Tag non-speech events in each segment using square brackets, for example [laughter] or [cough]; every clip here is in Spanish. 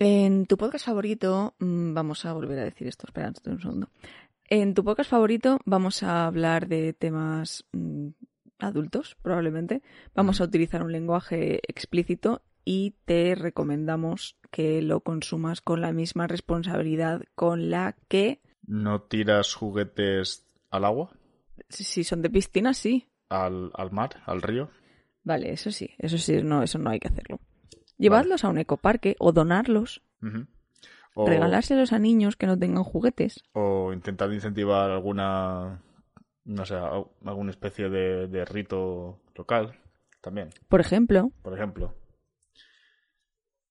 En tu podcast favorito, mm, vamos a volver a decir esto, espera un segundo. En tu podcast favorito vamos a hablar de temas mm, adultos, probablemente. Vamos a utilizar un lenguaje explícito y te recomendamos que lo consumas con la misma responsabilidad con la que... ¿No tiras juguetes al agua? Si son de piscina, sí. ¿Al, al mar? ¿Al río? Vale, eso sí, eso sí, no, eso no hay que hacerlo. Llevarlos a un ecoparque o donarlos. o, Regalárselos a niños que no tengan juguetes. o intentar incentivar alguna, no sé, al- alguna especie de, de rito local también, Por ejemplo, por ejemplo.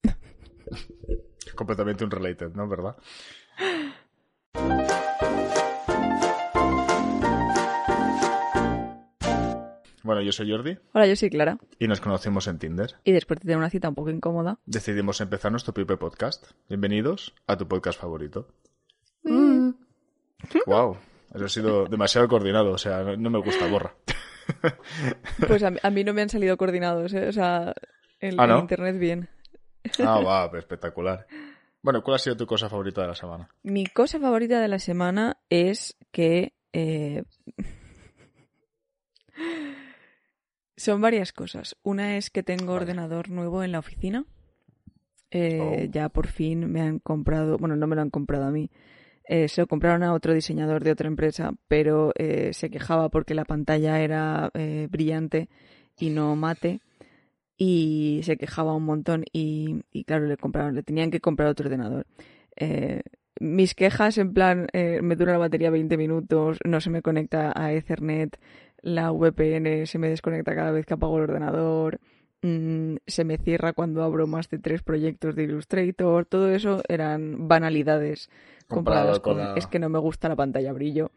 [laughs] Completamente un related, ¿no? ¿Verdad? [laughs] Bueno, yo soy Jordi hola, yo soy Clara. y nos conocimos en Tinder. Y después de tener una cita un poco incómoda, Decidimos empezar nuestro propio podcast. Bienvenidos a tu podcast favorito. Wow, eso ha sido demasiado coordinado, o sea, no, me gusta, borra. [laughs] pues a mí, a mí no me han salido coordinados, ¿eh? o sea, en, ¿Ah, internet bien. Ah, [laughs] va, espectacular. Bueno, ¿cuál ha sido tu cosa favorita de la semana? Mi cosa favorita de la semana es que... eh, [laughs] Son varias cosas. Una es que tengo Vale. ordenador nuevo en la oficina. Eh, Oh. Ya por fin me han comprado, bueno, no me lo han comprado a mí. Eh, se lo compraron a otro diseñador de otra empresa, pero eh, se quejaba porque la pantalla era eh, brillante y no mate. Y se quejaba un montón y, y claro, le compraron, le tenían que comprar otro ordenador. Eh, mis quejas en plan, eh, me dura la batería 20 minutos, no se me conecta a Ethernet, la VPN se me desconecta cada vez que apago el ordenador, mm, se me cierra cuando abro más de tres proyectos de Illustrator, todo eso eran banalidades comparadas con la- es que no me gusta la pantalla brillo.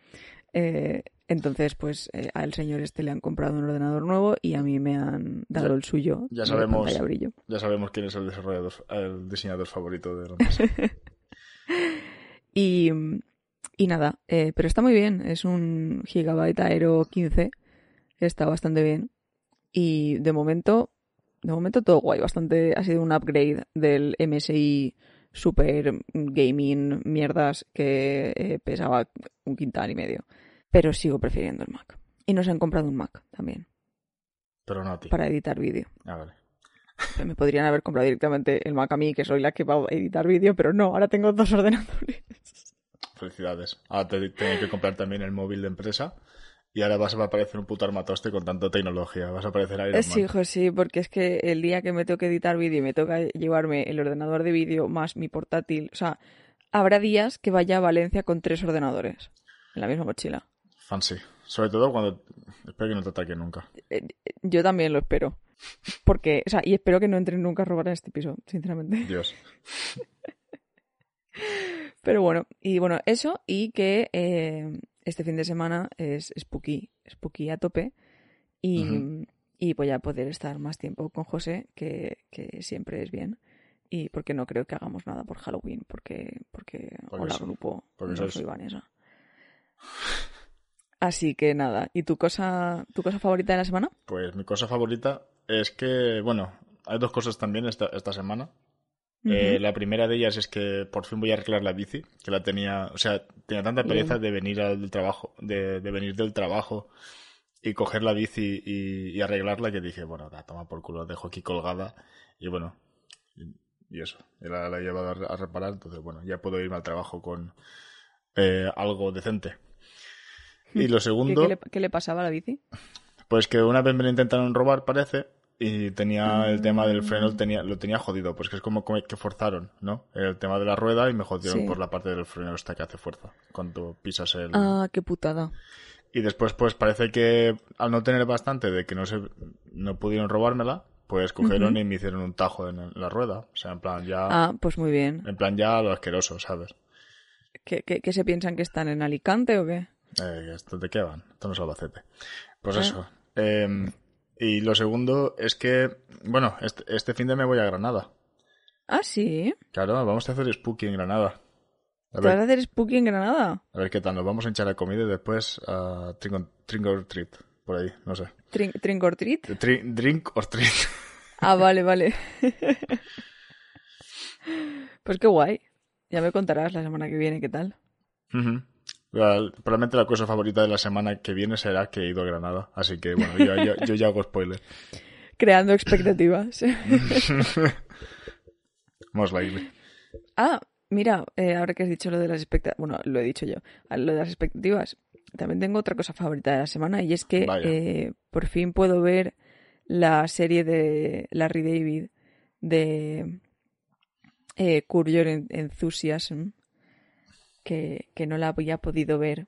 Eh, entonces, pues eh, al señor este le han comprado un ordenador nuevo y a mí me han dado Ya- el suyo ya sabemos. pantalla brillo. Ya sabemos quién es el desarrollador, el diseñador favorito de la empresa. [laughs] Y, y nada, eh, pero está muy bien. Es un Gigabyte Aero 15. Está bastante bien. Y de momento, de momento todo guay. Bastante, ha sido un upgrade del MSI Super Gaming mierdas que eh, pesaba un quintal y medio. Pero sigo prefiriendo el Mac. Y nos han comprado un Mac también Pero no a ti. para editar vídeo. Ah, vale. Me podrían haber comprado directamente el Mac a mí, que soy la que va a editar vídeo, pero no, ahora tengo dos ordenadores. Felicidades. Ahora te tengo que comprar también el móvil de empresa. Y ahora vas a parecer un puto armatoste con tanta tecnología. Vas a parecer Iron Eh, Sí, hijo, sí, porque es que el día que me toque editar vídeo y me toca llevarme el ordenador de vídeo más mi portátil, o sea, habrá días que vaya a Valencia con tres ordenadores en la misma mochila. Fancy. Sobre todo cuando... Espero que no te ataque nunca. Eh, Yo también lo espero. Porque, o sea, y espero que no entren nunca a robar en este piso, sinceramente. Dios. [laughs] Pero bueno, y bueno, eso y que eh, este fin de semana es spooky, spooky a tope y, y voy a poder estar más tiempo con José, que, que siempre es bien. Y porque no creo que hagamos nada por Halloween, porque, porque, Porque hola grupo, porque no soy Vanessa. Así que nada, ¿y tu cosa, tu cosa favorita de la semana? Pues mi cosa favorita es que... Bueno, hay dos cosas también esta, esta semana. Eh, la primera de ellas es que por fin voy a arreglar la bici, que la tenía, o sea, tenía tanta pereza de venir al trabajo, de, de venir del trabajo y coger la bici y, y arreglarla que dije, bueno, la toma por culo, la dejo aquí colgada y bueno, y, y eso, y la, la he llevado a, re- a reparar, entonces bueno, ya puedo irme al trabajo con eh, algo decente. Y lo [laughs] ¿Qué, segundo, qué le, qué le pasaba a la bici? pues que una vez me lo intentaron robar, parece, y tenía el tema del freno, Mm. tenía, lo tenía jodido, pues que es como que forzaron, ¿no? El tema de la rueda y me jodieron Sí. por la parte del freno esta que hace fuerza cuando pisas el... Ah, qué putada. Y después, pues parece que al no tener bastante de que no se, no pudieron robármela, pues cogieron y me hicieron un tajo en, la rueda. O sea, en plan ya, Ah, pues muy bien. en plan ya lo asqueroso, ¿sabes? ¿Qué, qué, qué se piensan que están en Alicante o qué? Eh, ¿Esto de qué van? Esto no es Albacete. Pues Ah. eso. Eh, y lo segundo es que, bueno, este, este fin de me voy a Granada. Ah, sí. Claro, vamos a hacer spooky en Granada. A ¿Te vas a hacer spooky en Granada? a ver qué tal, nos vamos a hinchar a comida y después a drink, or- drink or treat, por ahí, no sé. ¿Trink or treat? Drink or treat. Ah, vale, vale. [laughs] Pues qué guay. Ya me contarás la semana que viene qué tal. Ujú. La- probablemente la cosa favorita de la semana que viene será que he ido a Granada. Así que bueno, yo, yo- yo ya hago spoiler. [laughs] Creando expectativas. [laughs] Most likely. ah, mira, eh, ahora que has dicho lo de las expectativas, bueno, lo he dicho yo, lo de las expectativas, también tengo otra cosa favorita de la semana y es que eh, por fin puedo ver la serie de Larry David de eh, Your Enthusiasm, que, que no la había podido ver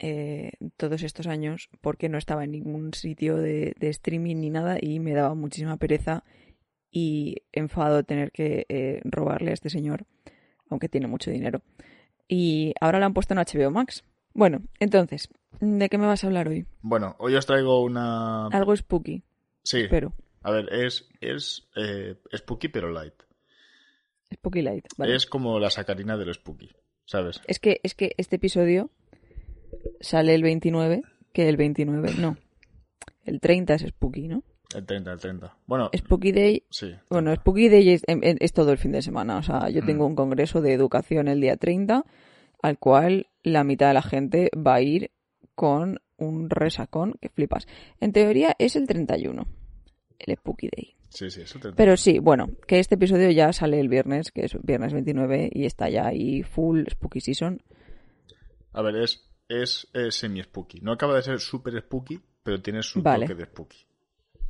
eh, todos estos años porque no estaba en ningún sitio de, de streaming ni nada y me daba muchísima pereza y enfado tener que eh, robarle a este señor, aunque tiene mucho dinero. Y ahora la han puesto en HBO Max. Bueno, entonces, ¿de qué me vas a hablar hoy? Bueno, hoy os traigo una... Algo spooky, Sí, pero a ver, es, es eh, spooky pero light. spooky light, ¿vale? Es como la sacarina del spooky, ¿sabes? Es que, es que este episodio sale el 29, que el 29, no. El 30 es Spooky, ¿no? El 30, el 30. Bueno, Spooky Day, sí. bueno, Spooky Day es, em- em- es todo el fin de semana. O sea, yo Mm. tengo un congreso de educación el día 30, al cual la mitad de la gente va a ir con un resacón que flipas. En teoría es el 31, el Spooky Day. Sí, sí, es el 30. Pero sí, bueno, que este episodio ya sale el viernes, que es viernes 29, y está ya ahí full Spooky Season. A ver, es, es, es semi-spooky. No acaba de ser súper spooky, pero tiene su Vale. toque de spooky.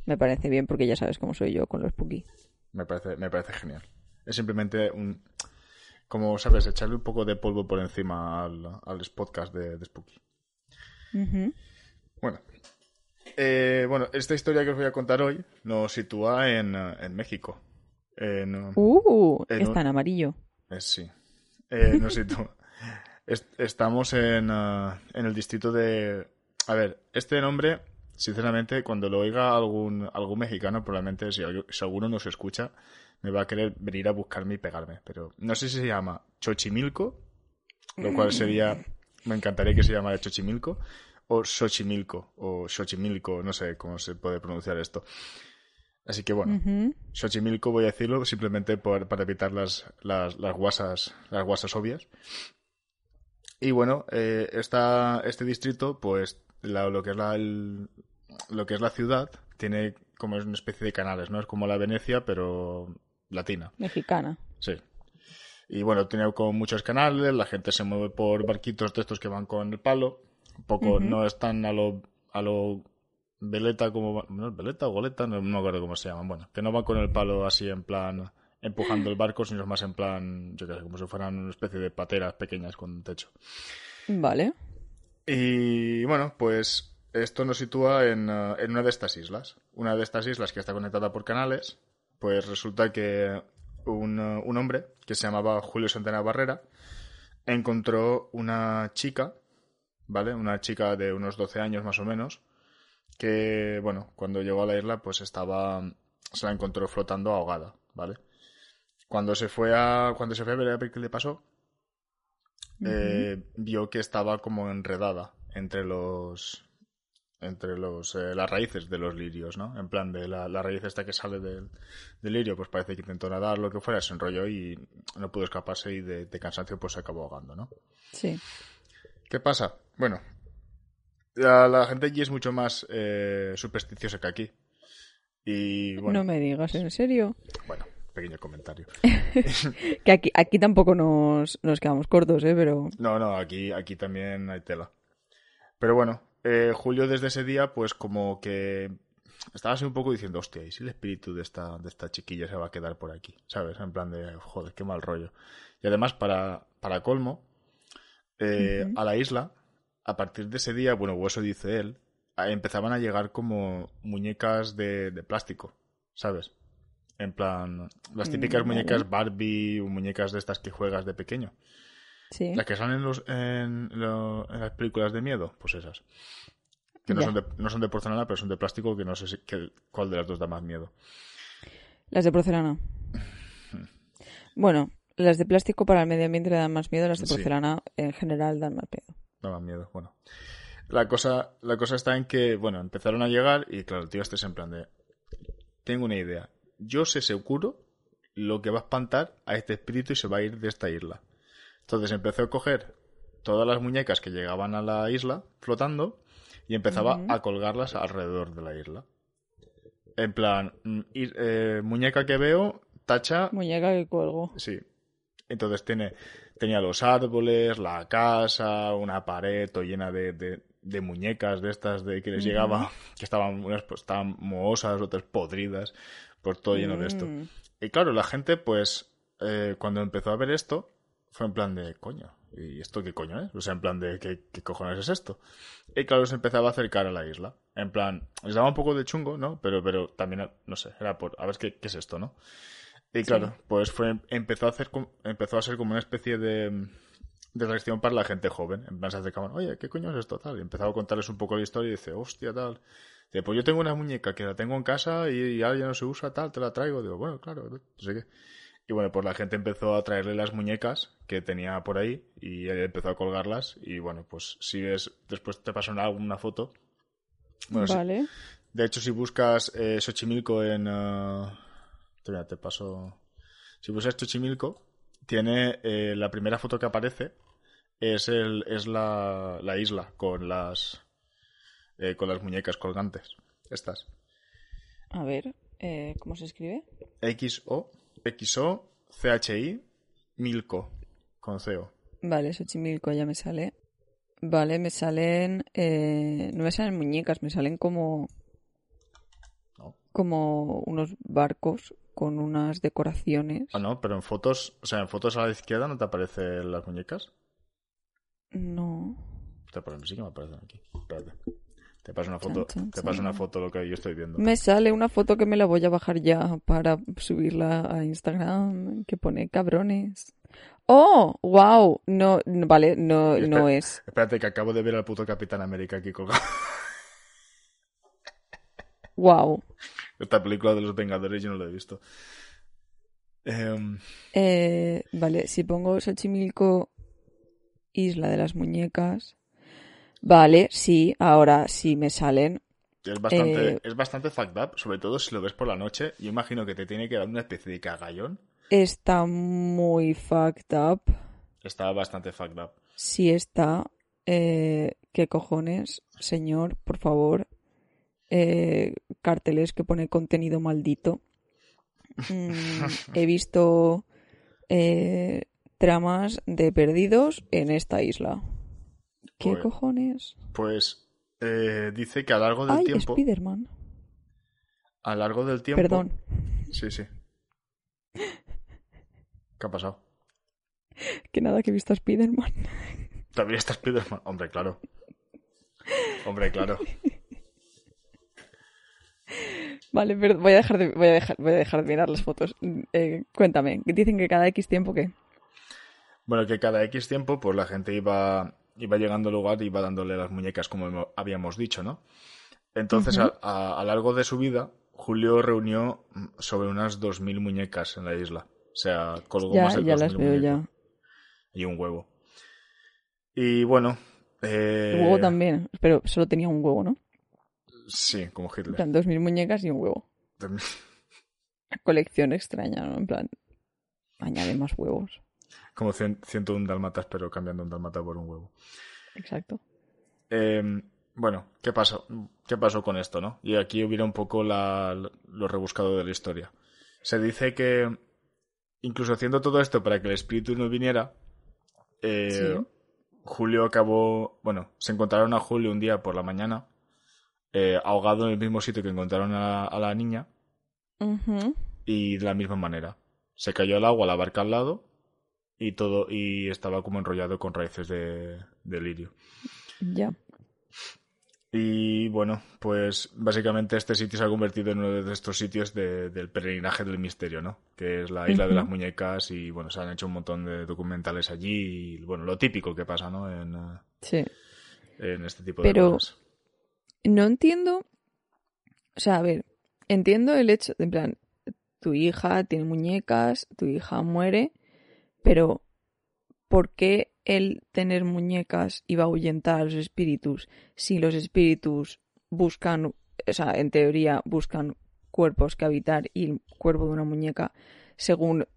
Me parece bien porque ya sabes cómo soy yo con los Spooky. Me parece, me parece genial. Es simplemente un... Como, ¿sabes? Echarle un poco de polvo por encima al, al podcast de, de Spooky. Bueno. Eh, bueno, esta historia que os voy a contar hoy nos sitúa en, eh, en México. En, Uh, En está un- en amarillo. Eh, sí. Eh, nos sitúa- [laughs] Est- estamos en, ah, en el distrito de... A ver, este nombre, sinceramente, cuando lo oiga algún, algún mexicano, probablemente si, si alguno nos escucha, me va a querer venir a buscarme y pegarme. Pero no sé si se llama Xochimilco, lo cual sería... Me encantaría que se llamara Xochimilco, o Xochimilco, o Xochimilco, no sé cómo se puede pronunciar esto. Así que bueno, Ujú. Xochimilco voy a decirlo simplemente por- para evitar las, las, las guasas las guasas obvias. Y bueno, eh, esta, este distrito, pues la- lo, que es la, el- lo que es la ciudad, tiene como es una especie de canales, ¿no? Es como la Venecia, pero latina. Mexicana. Sí. Y bueno, tiene como muchos canales, la gente se mueve por barquitos de estos que van con el palo. Un poco, no están a lo, a lo veleta como... ¿No es veleta o goleta? No, no me acuerdo cómo se llaman. Bueno, que no van con el palo así en plan empujando el barco, sino más en plan, yo qué sé, como si fueran una especie de pateras pequeñas con techo. Vale. Y bueno, pues esto nos sitúa en, eh, en una de estas islas. Una de estas islas que está conectada por canales, pues resulta que un, eh, un hombre que se llamaba Julio Santana Barrera encontró una chica, ¿vale? Una chica de unos 12 años más o menos, que, bueno, cuando llegó a la isla, pues estaba, se la encontró flotando ahogada, ¿vale? Cuando se fue a, cuando se fue a ver qué le pasó, eh, vio que estaba como enredada entre los entre los eh, las raíces de los lirios, ¿no? En plan de la, la raíz esta que sale del, del lirio, pues parece que intentó nadar lo que fuera, se enrolló y no pudo escaparse y de, de cansancio pues se acabó ahogando, ¿no? Sí. ¿Qué pasa? Bueno, la, la gente allí es mucho más eh, supersticiosa que aquí. Y bueno, No me digas, ¿en serio? bueno, pequeño comentario. [laughs] Que aquí, aquí tampoco nos, nos quedamos cortos, ¿eh? Pero... No, no, aquí, aquí también hay tela. Pero bueno, eh, Julio desde ese día, pues como que estaba así un poco diciendo, hostia, ¿y si el espíritu de esta, de esta chiquilla se va a quedar por aquí? ¿Sabes? En plan de, joder, qué mal rollo. Y además, para, para colmo, eh, a la isla, a partir de ese día, bueno, o eso dice él, empezaban a llegar como muñecas de, de plástico, ¿sabes? En plan, las típicas Mm, vale. muñecas Barbie o muñecas de estas que juegas de pequeño. Sí. Las que salen en, los, en, lo- en las películas de miedo, pues esas. Que no Ya. son, de, no son de porcelana, pero son de plástico, que no sé si, que- cuál de las dos da más miedo. Las de porcelana. [laughs] Bueno, las de plástico para el medio ambiente le dan más miedo, las de Sí. porcelana en general dan más miedo. Da más miedo, bueno. La cosa, la cosa está en que, bueno, empezaron a llegar y claro, el tío este es en plan de... Tengo una idea. Yo sé seguro lo que va a espantar a este espíritu y se va a ir de esta isla. Entonces empezó a coger todas las muñecas que llegaban a la isla flotando y empezaba a colgarlas alrededor de la isla. En plan, mm, ir- eh, muñeca que veo, tacha, Muñeca que cuelgo. sí. Entonces tiene, tenía los árboles, la casa, una pared todo llena de, de- de muñecas de estas de que les Ujú. llegaba, [laughs] que estaban, unas pues, estaban mohosas, otras podridas, pues todo lleno de esto. Mm. Y claro, la gente, pues, eh, cuando empezó a ver esto, fue en plan de, coño, ¿y esto qué coño es? O sea, en plan de, ¿qué, qué cojones es esto? Y claro, se empezaba a acercar a la isla. En plan, les daba un poco de chungo, ¿no? Pero, pero también, no sé, era por, a ver qué, qué es esto, ¿no? Y claro, pues fue, empezó a hacer, empezó a ser como una especie de, de reacción para la gente joven. En plan, se acercaban, oye, ¿qué coño es esto? Tal. Y empezaba a contarles un poco la historia y dice, hostia, tal. Dice, pues yo tengo una muñeca que la tengo en casa y, y ahora ya no se usa, tal, te la traigo. Digo, bueno, claro, no sé qué. Y bueno, pues la gente empezó a traerle las muñecas que tenía por ahí y él empezó a colgarlas. Y bueno, pues si ves, después te pasan alguna foto. Bueno, sí. vale. De hecho, si buscas eh, Xochimilco en... eh, mira, te paso... Si buscas Xochimilco, tiene eh, la primera foto que aparece es, el, es la, la isla con las, eh, con las muñecas colgantes. Estas. A ver, eh, ¿cómo se escribe? XO, XO, CHI, Milco, con CO. Vale, Xochimilco ya me sale. Vale, me salen... eh, no me salen muñecas, me salen como... Como unos barcos con unas decoraciones. Ah, no, pero en fotos, o sea, en fotos a la izquierda no te aparecen las muñecas. No. Te aparecen, sí que me aparecen aquí. Espérate. Te paso una foto, Chan, chan, te paso una foto lo que yo estoy viendo. Me sale una foto que me la voy a bajar ya para subirla a Instagram que pone cabrones. ¡Oh! ¡Wow! No, no, vale, no, Espera. no es. Espérate, que acabo de ver al puto Capitán América aquí colgado. ¡Wow! Esta película de los Vengadores yo no la he visto. Em, Eh, vale, si pongo Xochimilco, Isla de las Muñecas. Vale, sí, ahora sí me salen. es bastante, Eh, es bastante fucked up, sobre todo si lo ves por la noche. Yo imagino que te tiene que dar una especie de cagallón. Está muy fucked up. Está bastante fucked up. Sí está. Eh, ¿Qué cojones? Señor, por favor. Eh, carteles que pone contenido maldito. Mm, [laughs] he visto eh, tramas de perdidos en esta isla. ¿Qué Pues- cojones? Pues eh, dice que a lo largo del Ay, tiempo. Spiderman. A lo largo del tiempo. Perdón, Sí, sí. ¿Qué ha pasado? que nada que he visto a Spiderman. Todavía está Spiderman. Hombre, claro. Hombre, claro. [laughs] Vale, pero voy a dejar de, voy a dejar, voy a dejar de mirar las fotos. Eh, cuéntame, dicen que cada X tiempo qué. Bueno, que cada X tiempo, pues la gente iba, iba llegando al lugar y iba dándole las muñecas, como habíamos dicho, ¿no? Entonces, a, a- largo de su vida, Julio reunió mm, sobre unas 2.000 muñecas en la isla. O sea, colgó Ya, más de ya 2.000 las veo ya. Y un huevo. Y bueno... Eh, El huevo también, pero solo tenía un huevo, ¿no? Sí, como En Hitler. plan, dos mil muñecas y un huevo. [laughs] Colección extraña, ¿no? En plan, añade más huevos. Como cien- 101 dálmatas, pero cambiando un dálmata por un huevo. Exacto. Eh, bueno, ¿qué pasó? ¿Qué pasó con esto, no? Y aquí hubiera un poco la- lo rebuscado de la historia. Se dice que, incluso haciendo todo esto para que el espíritu no viniera, eh, Sí. Julio acabó, bueno, se encontraron a Julio un día por la mañana, eh, ahogado en el mismo sitio que encontraron a, a la niña, y de la misma manera. Se cayó al agua la barca al lado y todo, y estaba como enrollado con raíces de, de lirio. Ya. Y bueno, pues básicamente este sitio se ha convertido en uno de estos sitios de- del peregrinaje del misterio, ¿no? Que es la isla de las muñecas y bueno, se han hecho un montón de documentales allí y bueno, lo típico que pasa, ¿no? En, eh, Sí. en este tipo Pero- de cosas. No entiendo. O sea, a ver, entiendo el hecho de, en plan, tu hija tiene muñecas, tu hija muere, pero ¿por qué el tener muñecas iba a ahuyentar a los espíritus si los espíritus buscan, o sea, en teoría buscan cuerpos que habitar y el cuerpo de una muñeca según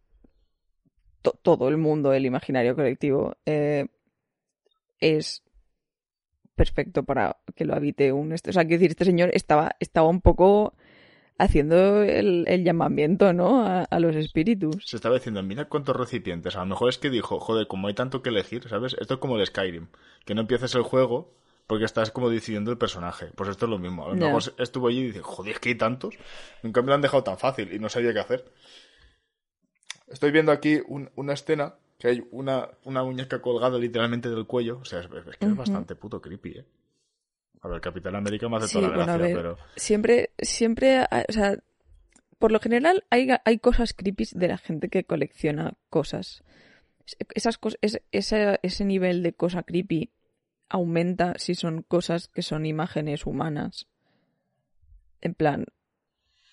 to- todo el mundo, el imaginario colectivo, eh, es perfecto para que lo habite un... O sea, quiero decir, este señor estaba, estaba un poco haciendo el, el llamamiento, ¿no? A, a los espíritus. Se estaba diciendo, mira cuántos recipientes. A lo mejor es que dijo, joder, como hay tanto que elegir, ¿sabes? Esto es como el Skyrim. Que no empieces el juego porque estás como decidiendo el personaje. Pues esto es lo mismo. A lo mejor estuvo allí y dice, joder, es que hay tantos. Nunca me lo han dejado tan fácil y no sabía qué hacer. Estoy viendo aquí un- una escena que hay una, una muñeca colgada literalmente del cuello. O sea, es, es que es bastante puto creepy, ¿eh? A ver, Capitán América me hace Sí, toda la bueno, a gracia, ver, pero... siempre, siempre, ah, o sea, por lo general hay, hay cosas creepy de la gente que colecciona cosas. Esas cosas, ese, ese, ese nivel de cosa creepy aumenta si son cosas que son imágenes humanas. En plan,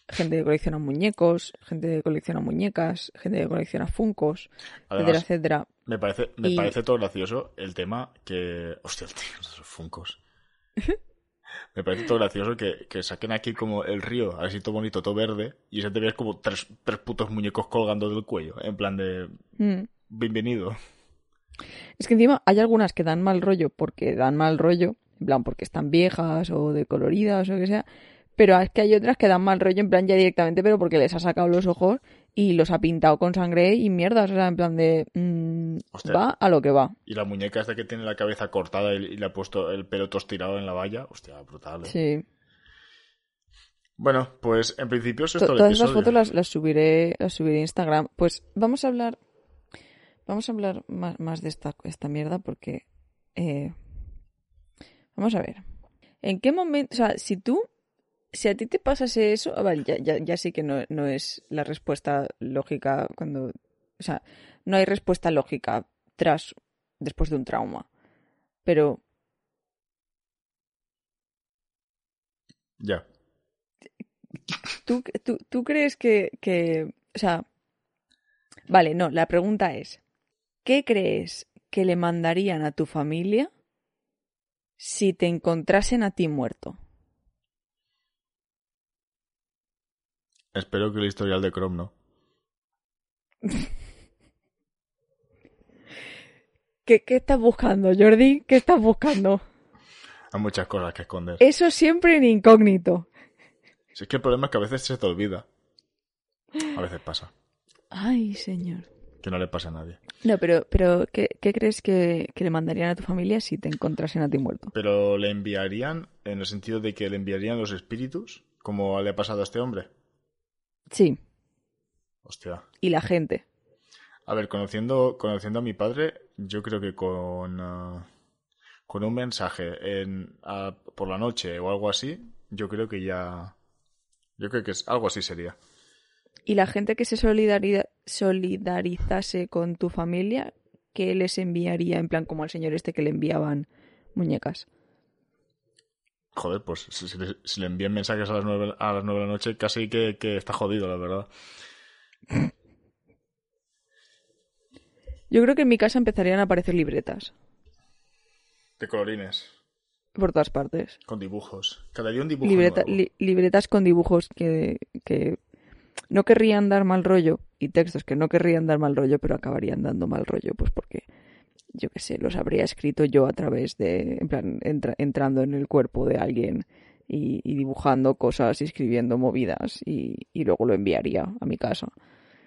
gente que colecciona muñecos, gente que colecciona muñecas, gente que colecciona funcos, etcétera, etcétera. Me parece, me Y- parece todo gracioso el tema que. Hostia, tío, [laughs] esos funcos. me parece todo gracioso que, que saquen aquí como el río, así todo bonito, todo verde, y se te ves como tres, tres putos muñecos colgando del cuello, en plan de. Mm. Bienvenido. Es que encima hay algunas que dan mal rollo porque dan mal rollo, en plan porque están viejas o decoloridas o lo que sea, pero es que hay otras que dan mal rollo en plan ya directamente, pero porque les ha sacado los ojos y los ha pintado con sangre y mierdas, o sea, en plan de mm, va a lo que va. Y la muñeca esta que tiene la cabeza cortada y, le ha puesto el pelo tostirado en la valla. Hostia, brutal. ¿eh? Sí. Bueno, pues en principio eso es To- todo el Todas esas fotos las, las subiré, las subiré a Instagram. Pues vamos a hablar, vamos a hablar más, más de esta, esta mierda porque, eh, vamos a ver, ¿en qué momento, o sea, si tú, si a ti te pasase eso, ah, vale, ya, ya, ya sí que no, no es la respuesta lógica cuando, o sea, no hay respuesta lógica tras, después de un trauma, pero Ya. ¿Tú, tú, tú crees que, que, o sea, vale, no, la pregunta es, ¿qué crees que le mandarían a tu familia si te encontrasen a ti muerto? Espero que el historial de Chrome no. [laughs] ¿Qué, qué estás buscando, Jordi? ¿Qué estás buscando? Hay muchas cosas que esconder. Eso siempre en incógnito. Si es que el problema es que a veces se te olvida. A veces pasa. Ay, señor. Que no le pasa a nadie. No, pero, pero ¿qué, qué crees que, que le mandarían a tu familia si te encontrasen a ti muerto? Pero le enviarían en el sentido de que le enviarían los espíritus, como le ha pasado a este hombre. Sí, Hostia. y la gente. A ver, conociendo, conociendo a mi padre, yo creo que con, ah, con un mensaje en, ah, por la noche o algo así, yo creo que ya... Yo creo que es, algo así sería. Y la gente que se solidariza- solidarizase con tu familia, ¿qué les enviaría? En plan, como al señor este que le enviaban muñecas. Joder, pues si, si le, envían mensajes a las nueve, a las nueve de la noche, casi que, que está jodido, la verdad. Yo creo que en mi casa empezarían a aparecer libretas De colorines, por todas partes. con dibujos. Cada día un dibujo Libreta- nuevo. li- libretas con dibujos que, que no querrían dar mal rollo y textos que no querrían dar mal rollo, pero acabarían dando mal rollo, pues porque, yo qué sé, los habría escrito yo a través de, en plan, entra- entrando en el cuerpo de alguien y, y dibujando cosas y escribiendo movidas y, y luego lo enviaría a mi casa.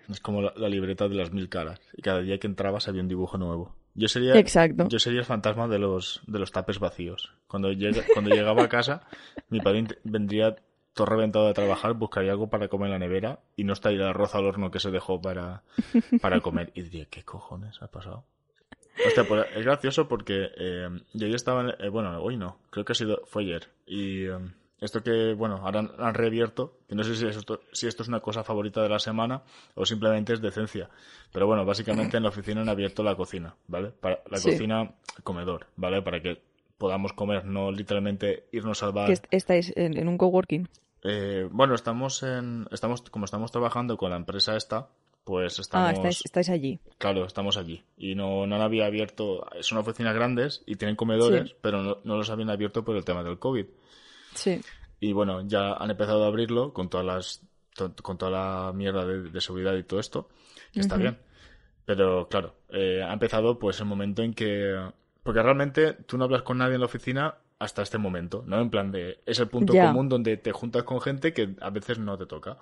Es como la, la libreta de las mil caras. Y cada día que entrabas había un dibujo nuevo. Yo sería, Exacto. yo sería el fantasma de los, de los tapes vacíos. Cuando, cuando llegaba a casa, [laughs] mi padre vendría todo reventado de trabajar, buscaría algo para comer en la nevera y no estaría el arroz al horno que se dejó para, para comer. Y diría, ¿qué cojones ha pasado? Hostia, pues es gracioso porque eh, yo ya estaba, en- eh, bueno, hoy no, creo que ha sido, fue ayer. Y eh, esto que, bueno, ahora han, han reabierto, que no sé si esto, si esto es una cosa favorita de la semana o simplemente es decencia. Pero bueno, básicamente en la oficina han abierto la cocina, ¿vale? Para, la Sí. cocina comedor, ¿vale? Para que podamos comer, no literalmente irnos al bar. Estáis en, en un coworking. Eh, bueno, estamos en, estamos, como estamos trabajando con la empresa esta, pues Ah, estamos, estáis, estáis allí. claro, estamos allí. Y no, no han había abierto, son oficinas grandes y tienen comedores, Sí. pero no, no los habían abierto por el tema del COVID. Sí. Y bueno, ya han empezado a abrirlo con todas las con toda la mierda de, seguridad y todo esto, que está bien. Pero claro, eh, ha empezado pues el momento en que... Porque realmente tú no hablas con nadie en la oficina hasta este momento, ¿no? En plan de... Es el punto común donde te juntas con gente que a veces no te toca.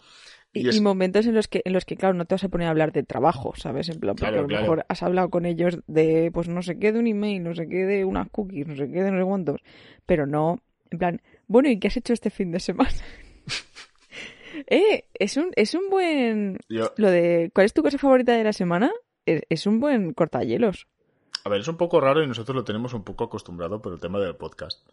Y, momentos en los que, en los que, claro, no te vas a poner a hablar de trabajo, ¿sabes? En plan, porque a lo mejor has hablado con ellos de, pues no sé qué de un email, no sé qué de unas cookies, no sé qué de no sé cuántos, pero no, en plan, bueno, ¿y qué has hecho este fin de semana? [laughs] [laughs] eh, es un, es un buen... Lo de, ¿cuál es tu cosa favorita de la semana? Es, un buen cortayelos. A ver, es un poco raro y nosotros lo tenemos un poco acostumbrado por el tema del podcast.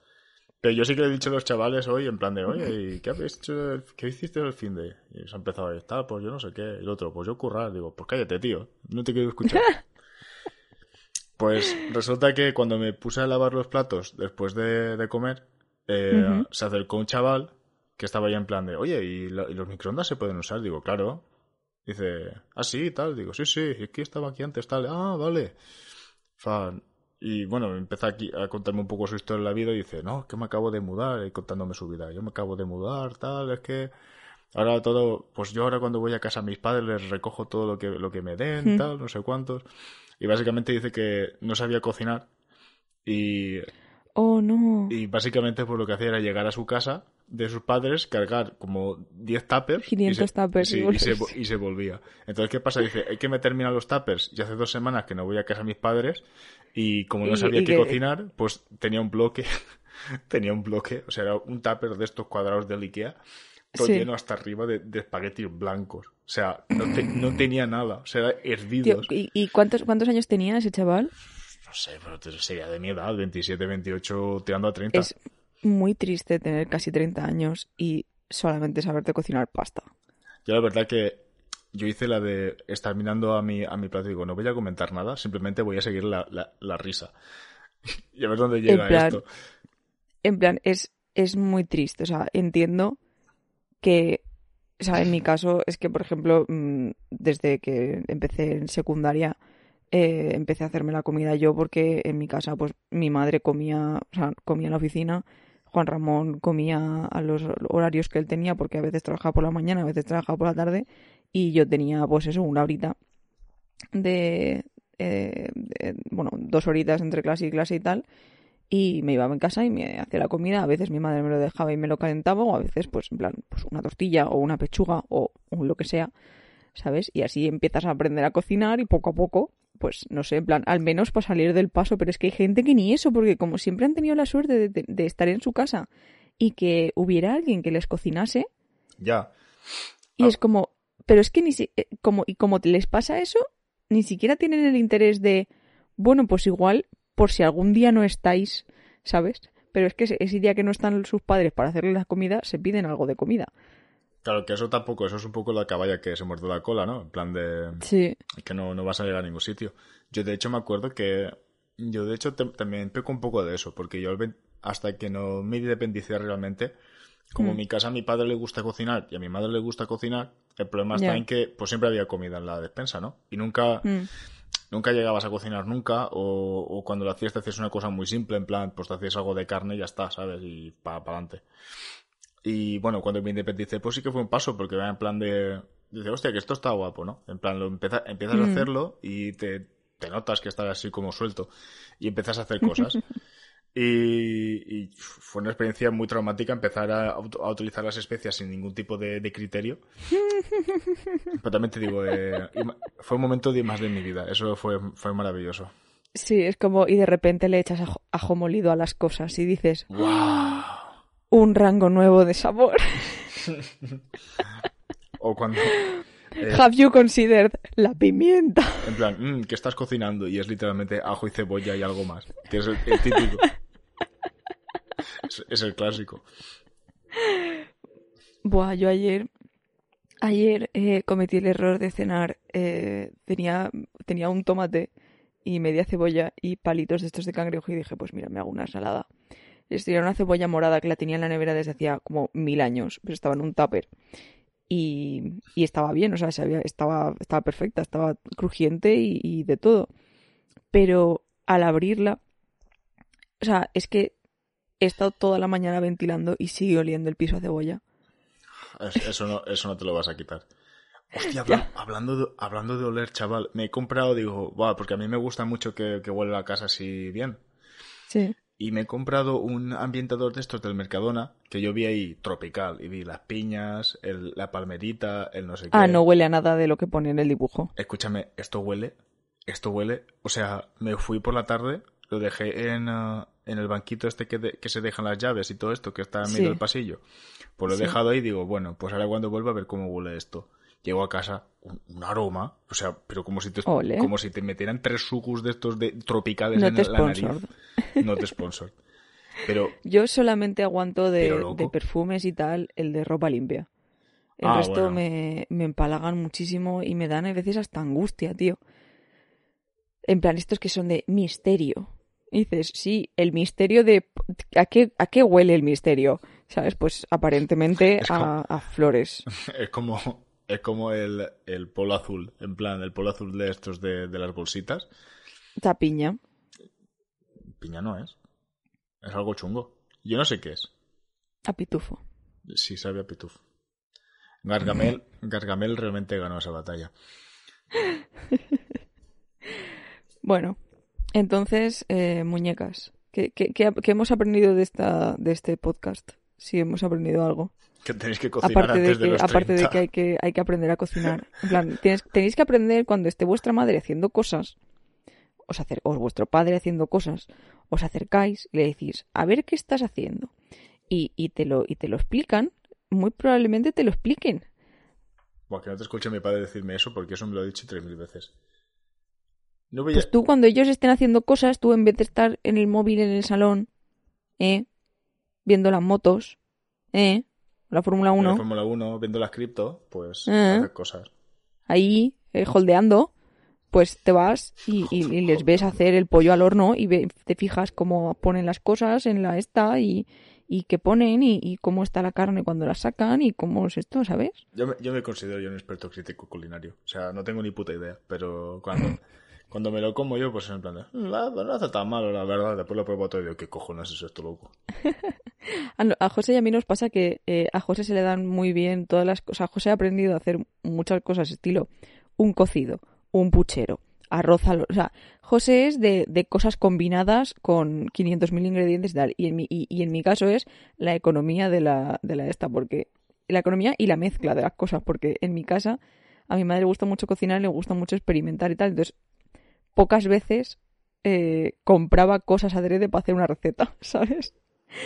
Pero yo sí que le he dicho a los chavales hoy, en plan de, oye, ¿qué habéis hecho? ¿Qué hiciste el fin de? Y se ha empezado a estar, pues yo no sé qué. Y el otro, pues yo currar. Digo, pues cállate, tío. No te quiero escuchar. [laughs] pues resulta que cuando me puse a lavar los platos después de, comer, eh, se acercó un chaval que estaba ya en plan de, oye, ¿y, los microondas se pueden usar? Digo, claro. Dice, ah, sí, tal. Digo, sí, sí, es que estaba aquí antes, tal. Ah, vale. Fan, y bueno, empieza aquí a contarme un poco su historia de la vida y dice, no, que me acabo de mudar, y contándome su vida. Yo me acabo de mudar, tal, es que ahora todo, pues yo ahora cuando voy a casa a mis padres les recojo todo lo que, lo que me den, tal, no sé cuántos. Y básicamente dice que no sabía cocinar y... Oh, no. Y básicamente pues lo que hacía era llegar a su casa de sus padres, cargar como 10 tuppers. 500 tuppers. y, se, y, se, volvía. Entonces, ¿qué pasa? Dice, hay que me terminan los tuppers. Y hace dos semanas que no voy a casa a mis padres y como no sabía qué cocinar, pues tenía un bloque, [laughs] tenía un bloque, o sea, era un tupper de estos cuadrados de Ikea, todo lleno hasta arriba de, espaguetis blancos. O sea, no, tenía nada, o sea, hervidos. ¿Y, cuántos, cuántos años tenía ese chaval? No sé, pero sería de mi edad, 27, 28, tirando a 30. Es muy triste tener casi 30 años y solamente saberte cocinar pasta. Yo la verdad que yo hice la de estar mirando a mi, a mi plato y digo, no voy a comentar nada, simplemente voy a seguir la, la, risa. [laughs] y a ver dónde llega esto. En plan, es, es muy triste. O sea, entiendo que, o sea, en mi caso es que, por ejemplo, mm, desde que empecé en secundaria, eh, empecé a hacerme la comida yo porque en mi casa, pues, mi madre comía, o sea, comía en la oficina, Juan Ramón comía a los horarios que él tenía porque a veces trabajaba por la mañana, a veces trabajaba por la tarde y yo tenía, pues eso, una horita de, eh, bueno, dos horitas entre clase y clase y tal. Y me iba a mi casa y me hacía la comida. A veces mi madre me lo dejaba y me lo calentaba, o a veces, pues, en plan, pues una tortilla o una pechuga o, lo que sea, ¿sabes? Y así empiezas a aprender a cocinar y poco a poco, pues, no sé, en plan, al menos para salir del paso. Pero es que hay gente que ni eso, porque como siempre han tenido la suerte de, de estar en su casa y que hubiera alguien que les cocinase. Ya. Y es como, pero es que ni si, eh, como, y como les pasa eso, ni siquiera tienen el interés de, bueno, pues igual, por si algún día no estáis, ¿sabes? Pero es que ese, día que no están sus padres para hacerles la comida, se piden algo de comida. Claro, que eso tampoco, eso es un poco la caballa que se muerde la cola, ¿no? En plan de... Sí. Que no, no vas a llegar a ningún sitio. Yo de hecho me acuerdo que... Yo de hecho también peco un poco de eso, porque yo hasta que no me independicé realmente, como en mm. mi casa a mi padre le gusta cocinar y a mi madre le gusta cocinar, el problema está en que pues siempre había comida en la despensa, ¿no? Y nunca, mm. nunca llegabas a cocinar nunca, o, cuando lo hacías te hacías una cosa muy simple, en plan, pues te hacías algo de carne y ya está, ¿sabes? Y para adelante. Y bueno, cuando me independicé, pues sí que fue un paso, porque era en plan de, dice, hostia, que esto está guapo, ¿no? En plan, lo empiezas a mm. hacerlo y te, te notas que estás así como suelto y empiezas a hacer cosas. [laughs] Y, fue una experiencia muy traumática empezar a, utilizar las especias sin ningún tipo de, criterio. [laughs] Pero también te digo, eh, fue un momento de más de mi vida. Eso fue, fue maravilloso. Sí, es como, y de repente le echas ajo, molido a las cosas y dices, ¡Wow! Un rango nuevo de sabor. [laughs] o cuando. Eh, Have you considered la pimienta? En plan, mm, que estás cocinando y es literalmente ajo y cebolla y algo más. Que es el típico. es, el clásico. Buah, yo ayer, ayer eh, cometí el error de cenar. Eh, tenía, tenía un tomate y media cebolla y palitos de estos de cangrejo y dije, pues mira, me hago una ensalada. Era una cebolla morada que la tenía en la nevera desde hacía como mil años, pero estaba en un tupper. Y, y estaba bien, o sea, estaba, estaba perfecta, estaba crujiente y de todo. Pero al abrirla, o sea, es que he estado toda la mañana ventilando y sigue oliendo el piso a cebolla. eso, no, eso no te lo vas a quitar. Hostia, [laughs] hablando de, hablando de oler, chaval, me he comprado, digo, wow, porque a mí me gusta mucho que, que huele la casa así bien. Sí. Y me he comprado un ambientador de estos del Mercadona, que yo vi ahí tropical, y vi las piñas, el, la palmerita, el no sé qué. Ah, no huele a nada de lo que pone en el dibujo. Escúchame, esto huele, esto huele, o sea, me fui por la tarde, lo dejé en, uh, en el banquito este que, que, se dejan las llaves y todo esto que está en medio del pasillo. Pues lo he dejado ahí y digo, bueno, pues ahora cuando vuelva a ver cómo huele esto. Llego a casa, un, aroma, o sea, pero como si te, como si te metieran tres sucus de estos de tropicales en la nariz. [laughs] No te sponsor. Pero, Yo solamente aguanto de, perfumes y tal el de ropa limpia. El ah, resto me, me empalagan muchísimo y me dan a veces hasta angustia, tío. En plan, estos que son de misterio. Y dices, sí, el misterio de... ¿A qué, a qué huele el misterio? ¿Sabes? Pues aparentemente a, flores. [laughs] Es como, es como el, el, polo azul, en plan, el polo azul de estos de, de las bolsitas. Está piña. Piña no es. Es algo chungo. Yo no sé qué es. A pitufo. Sí, sabe a pitufo. Gargamel, Gargamel realmente ganó esa batalla. [laughs] bueno, entonces, eh, muñecas. ¿Qué, qué, qué, hemos aprendido de, esta, de este podcast? Si hemos aprendido algo. Que tenéis que cocinar aparte antes de, que, Aparte de que hay, que hay que aprender a cocinar. En plan, tenéis que aprender cuando esté vuestra madre haciendo cosas, os acer o vuestro padre haciendo cosas, os acercáis y le decís, a ver qué estás haciendo. Y, y, te, lo, y te lo explican, muy probablemente te lo expliquen. Bueno, que no te escuche mi padre decirme eso porque eso me lo ha dicho tres mil veces. Pues tú cuando ellos estén haciendo cosas, tú en vez de estar en el móvil en el salón, ¿eh? Viendo las motos, ¿eh? La Fórmula 1. La Fórmula 1, viendo las cripto, pues ¿Eh? hacer cosas. Ahí, eh, holdeando, pues te vas y, les ves hacer el pollo al horno y te fijas cómo ponen las cosas en la esta y, y qué ponen y, cómo está la carne cuando la sacan y cómo es esto, ¿sabes? Yo me, yo me considero yo un experto crítico culinario. O sea, no tengo ni puta idea, pero cuando... Cuando me lo como yo, pues en plan de, mm, pues no, hace tan malo, la verdad. Después lo pruebo todo y digo, ¿qué cojones es esto, loco? [laughs] a José y a mí nos pasa que eh, a José se le dan muy bien todas las cosas. José ha aprendido a hacer muchas cosas, estilo un cocido, un puchero, arroz al... O sea, José es de, de cosas combinadas con 500.000 ingredientes y tal. Y en, mi, y, en mi caso es la economía de la, de la esta, porque... La economía y la mezcla de las cosas, porque en mi casa a mi madre le gusta mucho cocinar, le gusta mucho experimentar y tal. Entonces, pocas veces eh, compraba cosas adrede para hacer una receta, [laughs] ¿sabes?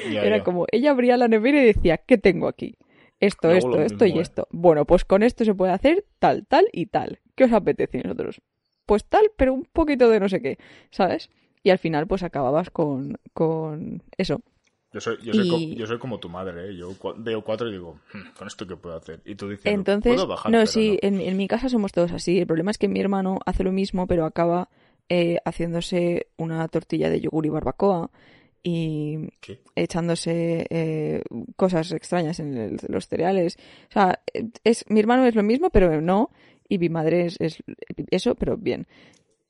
Era como, ella abría la nevera y decía, ¿qué tengo aquí? Esto, esto, esto y ¿eh? esto. Bueno, pues con esto se puede hacer tal, tal y tal. ¿Qué os apetece a nosotros? Pues tal, pero un poquito de no sé qué, ¿sabes? Y al final, pues acababas con, con eso. Yo soy, yo, soy yo soy como tu madre, ¿eh? Yo veo cuatro y digo, hmm, ¿con esto qué puedo hacer? Y tú dices, Entonces, ¿puedo bajar? No, sí, En, en, mi casa somos todos así. El problema es que mi hermano hace lo mismo, pero acaba eh, haciéndose una tortilla de yogur y barbacoa y echándose eh, cosas extrañas en los cereales. O sea, es, mi hermano es lo mismo, pero no, y mi madre es, eso, pero bien.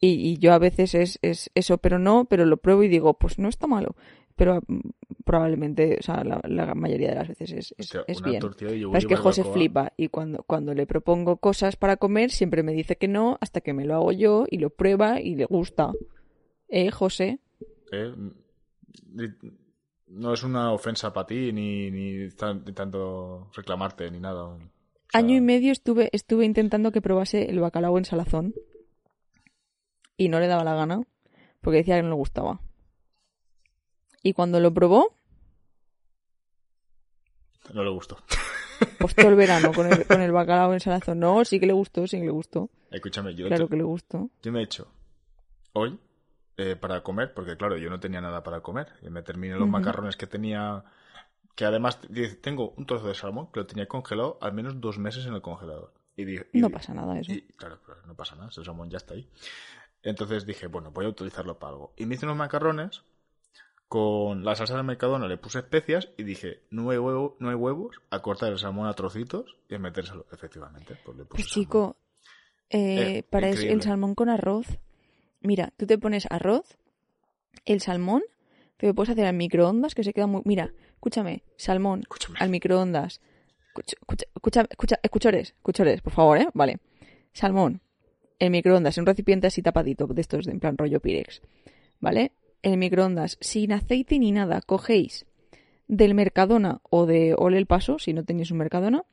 Y, y, yo a veces es, es eso, pero no, pero lo pruebo y digo, pues no está malo pero mm, probablemente, o sea, la, mayoría de las veces es, es, bien. es que José flipa y cuando, cuando le propongo cosas para comer siempre me dice que no hasta que me lo hago yo y lo prueba y le gusta. ¿Eh, José? Eh, no es una ofensa para ti ni, ni, tanto reclamarte ni nada. Año y medio estuve, estuve intentando que probase el bacalao en salazón y no le daba la gana porque decía que no le gustaba. Y cuando lo probó... No le gustó. [laughs] Pues todo el verano con el, [laughs] con el bacalao en salazón. No, sí que le gustó, sí que le gustó. Escúchame, yo... Claro que le gustó. Yo me he hecho hoy eh, para comer, porque claro, yo no tenía nada para comer. Y me terminé los macarrones que tenía... Que además tengo un trozo de salmón que lo tenía congelado al menos dos meses en el congelador. Y, no pasa nada eso. claro, claro, no pasa nada, el salmón ya está ahí. Entonces dije, bueno, voy a utilizarlo para algo. Y me hice unos macarrones con la salsa de Mercadona le puse especias y dije, no hay, huevo, no hay huevos, a cortar el salmón a trocitos y a metérselo. Efectivamente, pues le puse Pues chico, eh, para el salmón con arroz, mira, tú te pones arroz, el salmón, te lo puedes hacer al microondas que se queda muy... Mira, escúchame, salmón al microondas, Escucha, escucha, escucha, escuchores, escuchores, por favor, ¿eh? Vale. Salmón, en microondas, en un recipiente así tapadito, de estos de en plan rollo Pirex, ¿vale? En microondas, sin aceite ni nada, cogéis del Mercadona o de Ole el Paso, si no tenéis un Mercadona,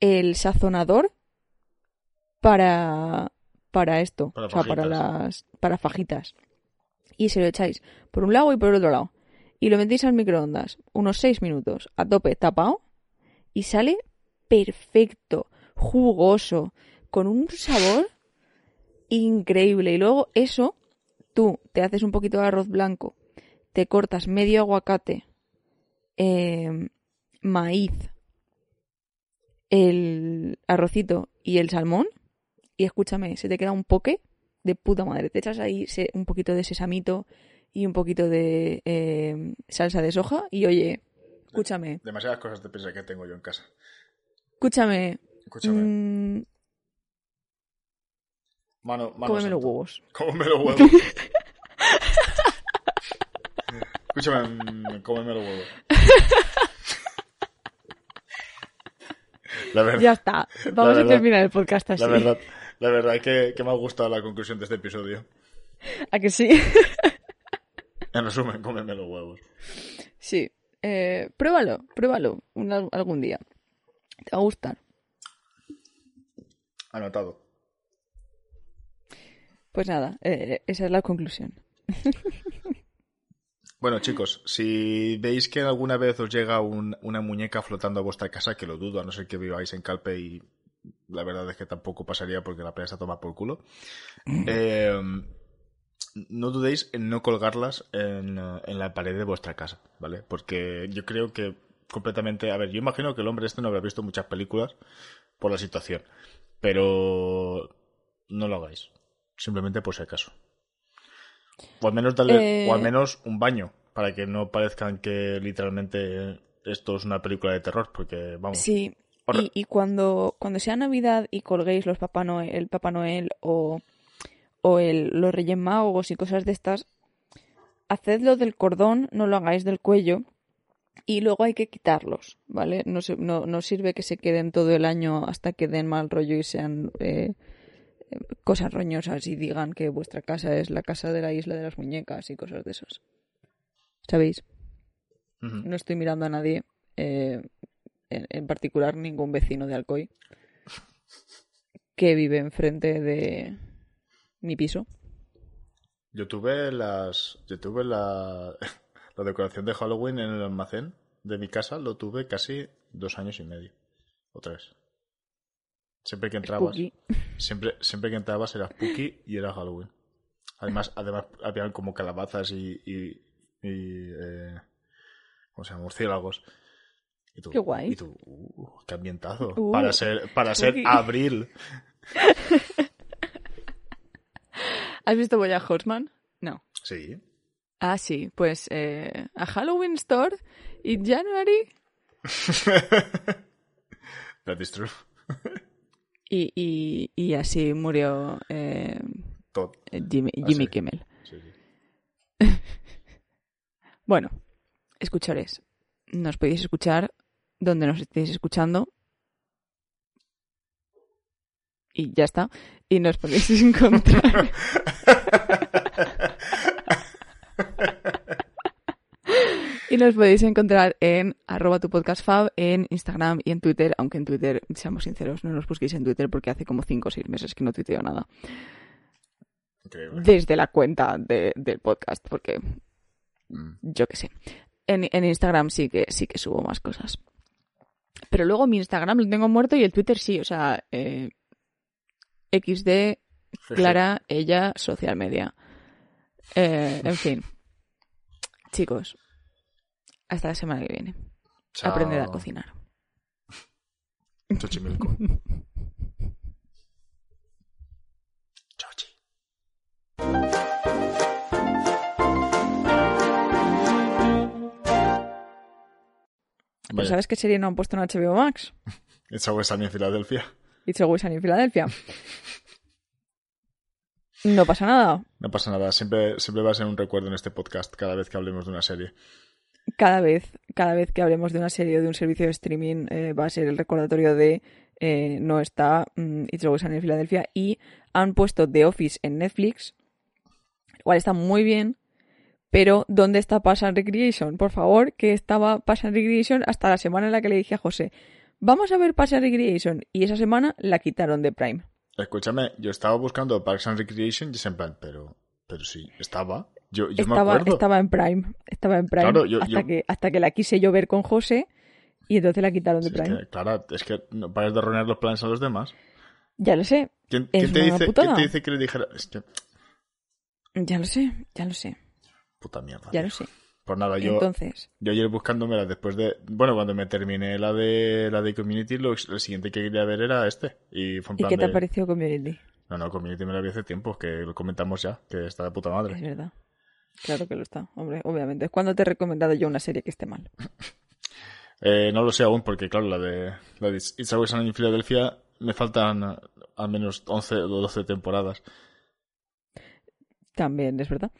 el sazonador para, para esto, Para o sea, para las para fajitas. Y se lo echáis por un lado y por el otro lado. Y lo metéis al microondas unos 6 minutos a tope tapado y sale perfecto, jugoso, con un sabor increíble. Y luego eso, tú te haces un poquito de arroz blanco, te cortas medio aguacate, eh, maíz, el arrocito y el salmón. Y escúchame, se te queda un poke de puta madre. Te echas ahí un poquito de sesamito y un poquito de eh, salsa de soja. Y oye, escúchame, Demasiadas cosas de pizza que tengo yo en casa. escúchame. Escúchame. mm, Mano, mano cómeme los huevos. [laughs] Cómeme los huevos. Escúchame, mm, cómeme los huevos. [laughs] La verdad, Ya está. Vamos a terminar el podcast así. la verdad, la verdad que, que me ha gustado la conclusión de este episodio. ¿A que sí? [laughs] En resumen, cómeme los huevos. sí. Eh, pruébalo, pruébalo algún día. Te va a gustar. Anotado. Pues nada, eh, esa es la conclusión. Bueno, chicos, si veis que alguna vez os llega un- una muñeca flotando a vuestra casa, que lo dudo, a no ser que viváis en Calpe y la verdad es que tampoco pasaría porque la está toma por culo, eh, no dudéis en no colgarlas en, eh, en la pared de vuestra casa, ¿vale? Porque yo creo que completamente... A ver, yo imagino que el hombre este no habrá visto muchas películas por la situación, pero no lo hagáis, simplemente por si acaso. O al menos darle, Eh, o al menos un baño, para que no parezcan que literalmente esto es una película de terror, porque vamos. Sí, Y, y cuando, cuando sea Navidad y colguéis los Papá Noel, el Papá Noel o, o el, los Reyes Magos y cosas de estas, hacedlo del cordón, no lo hagáis del cuello y luego hay que quitarlos, ¿vale? No, se- no, no sirve que se queden todo el año hasta que den mal rollo y sean eh, cosas roñosas y digan que vuestra casa es la casa de la isla de las muñecas y cosas de esas. ¿Sabéis? No estoy mirando a nadie, eh, en, en particular ningún vecino de Alcoy que vive enfrente de mi piso. Yo tuve las. Yo tuve la. [laughs] La decoración de Halloween en el almacén de mi casa, lo tuve casi dos años y medio. O tres. Siempre que entrabas. Spooky. [laughs] Siempre, siempre que entrabas era spooky y era Halloween. Además, además habían como calabazas y. y, y, eh, ¿Cómo se llama? Murciélagos. Y tú, Qué guay. Y tú, uh, qué ambientazo. Uh, para ser, para ser abril. [laughs] ¿Has visto Boya Horseman? No. Sí. Ah, sí, pues eh, a Halloween Store in January [laughs] That is true. y, y, y así murió eh, Todo. Jimmy, Jimmy sí. Kimmel. Sí, sí. [laughs] Bueno, escuchores, nos podéis escuchar donde nos estéis escuchando. Y ya está. Y nos podéis [laughs] encontrar. y nos podéis encontrar en arroba tu podcast fab, en Instagram y en Twitter, aunque en Twitter, seamos sinceros, no nos busquéis en Twitter porque hace como 5 o 6 meses que no tuiteo nada. Increíble. Desde la cuenta de- del podcast, porque Mm. yo qué sé. En, en Instagram sí que sí que subo más cosas. Pero luego mi Instagram lo tengo muerto y el Twitter sí, o sea, eh, XD, Clara, ella, social media. Eh, en fin. Chicos, hasta la semana que viene. Chao. Aprended a cocinar. Chochimilco. [laughs] Vaya, ¿Sabes qué serie no han puesto en HBO Max? [laughs] It's always sunny en Filadelfia. It's Always Sunny in Philadelphia. No pasa nada. No pasa nada, siempre, siempre va a ser un recuerdo en este podcast cada vez que hablemos de una serie. cada vez, cada vez que hablemos de una serie o de un servicio de streaming eh, va a ser el recordatorio de eh, no está mm, It's Always Sunny en Filadelfia y han puesto The Office en Netflix, lo cual está muy bien, pero ¿dónde está Pass and Recreation? Por favor, que estaba Pass and Recreation hasta la semana en la que le dije a José, vamos a ver Pass and Recreation y esa semana la quitaron de Prime. Escúchame, yo estaba buscando Parks and Recreation y es en plan, pero, pero sí, estaba. Yo, yo me estaba, acuerdo. estaba en Prime, estaba en Prime Claro, yo- hasta, yo- Que, hasta que la quise yo ver con José y entonces la quitaron de Sí, es Prime. que, Clara, es que no pares de arruinar los planes a los demás. Ya lo sé, ¿Quién, te, dice, putada. ¿Quién te dice que le dijera? Es que, ya lo sé, ya lo sé, puta mierda. ya tío. lo sé. Pues nada, yo, Entonces, yo ayer buscándomela después de. Bueno, cuando me terminé la de la de Community, lo, lo siguiente que quería ver era este. Y fue en ¿y plan qué te de- ha parecido Community? No, no, Community me la vi hace tiempo, que lo comentamos ya, que está de puta Es madre. verdad. Claro que lo está, hombre, obviamente. ¿Cuándo te he recomendado yo una serie que esté mal? [laughs] Eh, no lo sé aún, porque claro, la de, la de It's Always Sunny en Filadelfia me faltan al menos 11 o 12 temporadas. También, es verdad.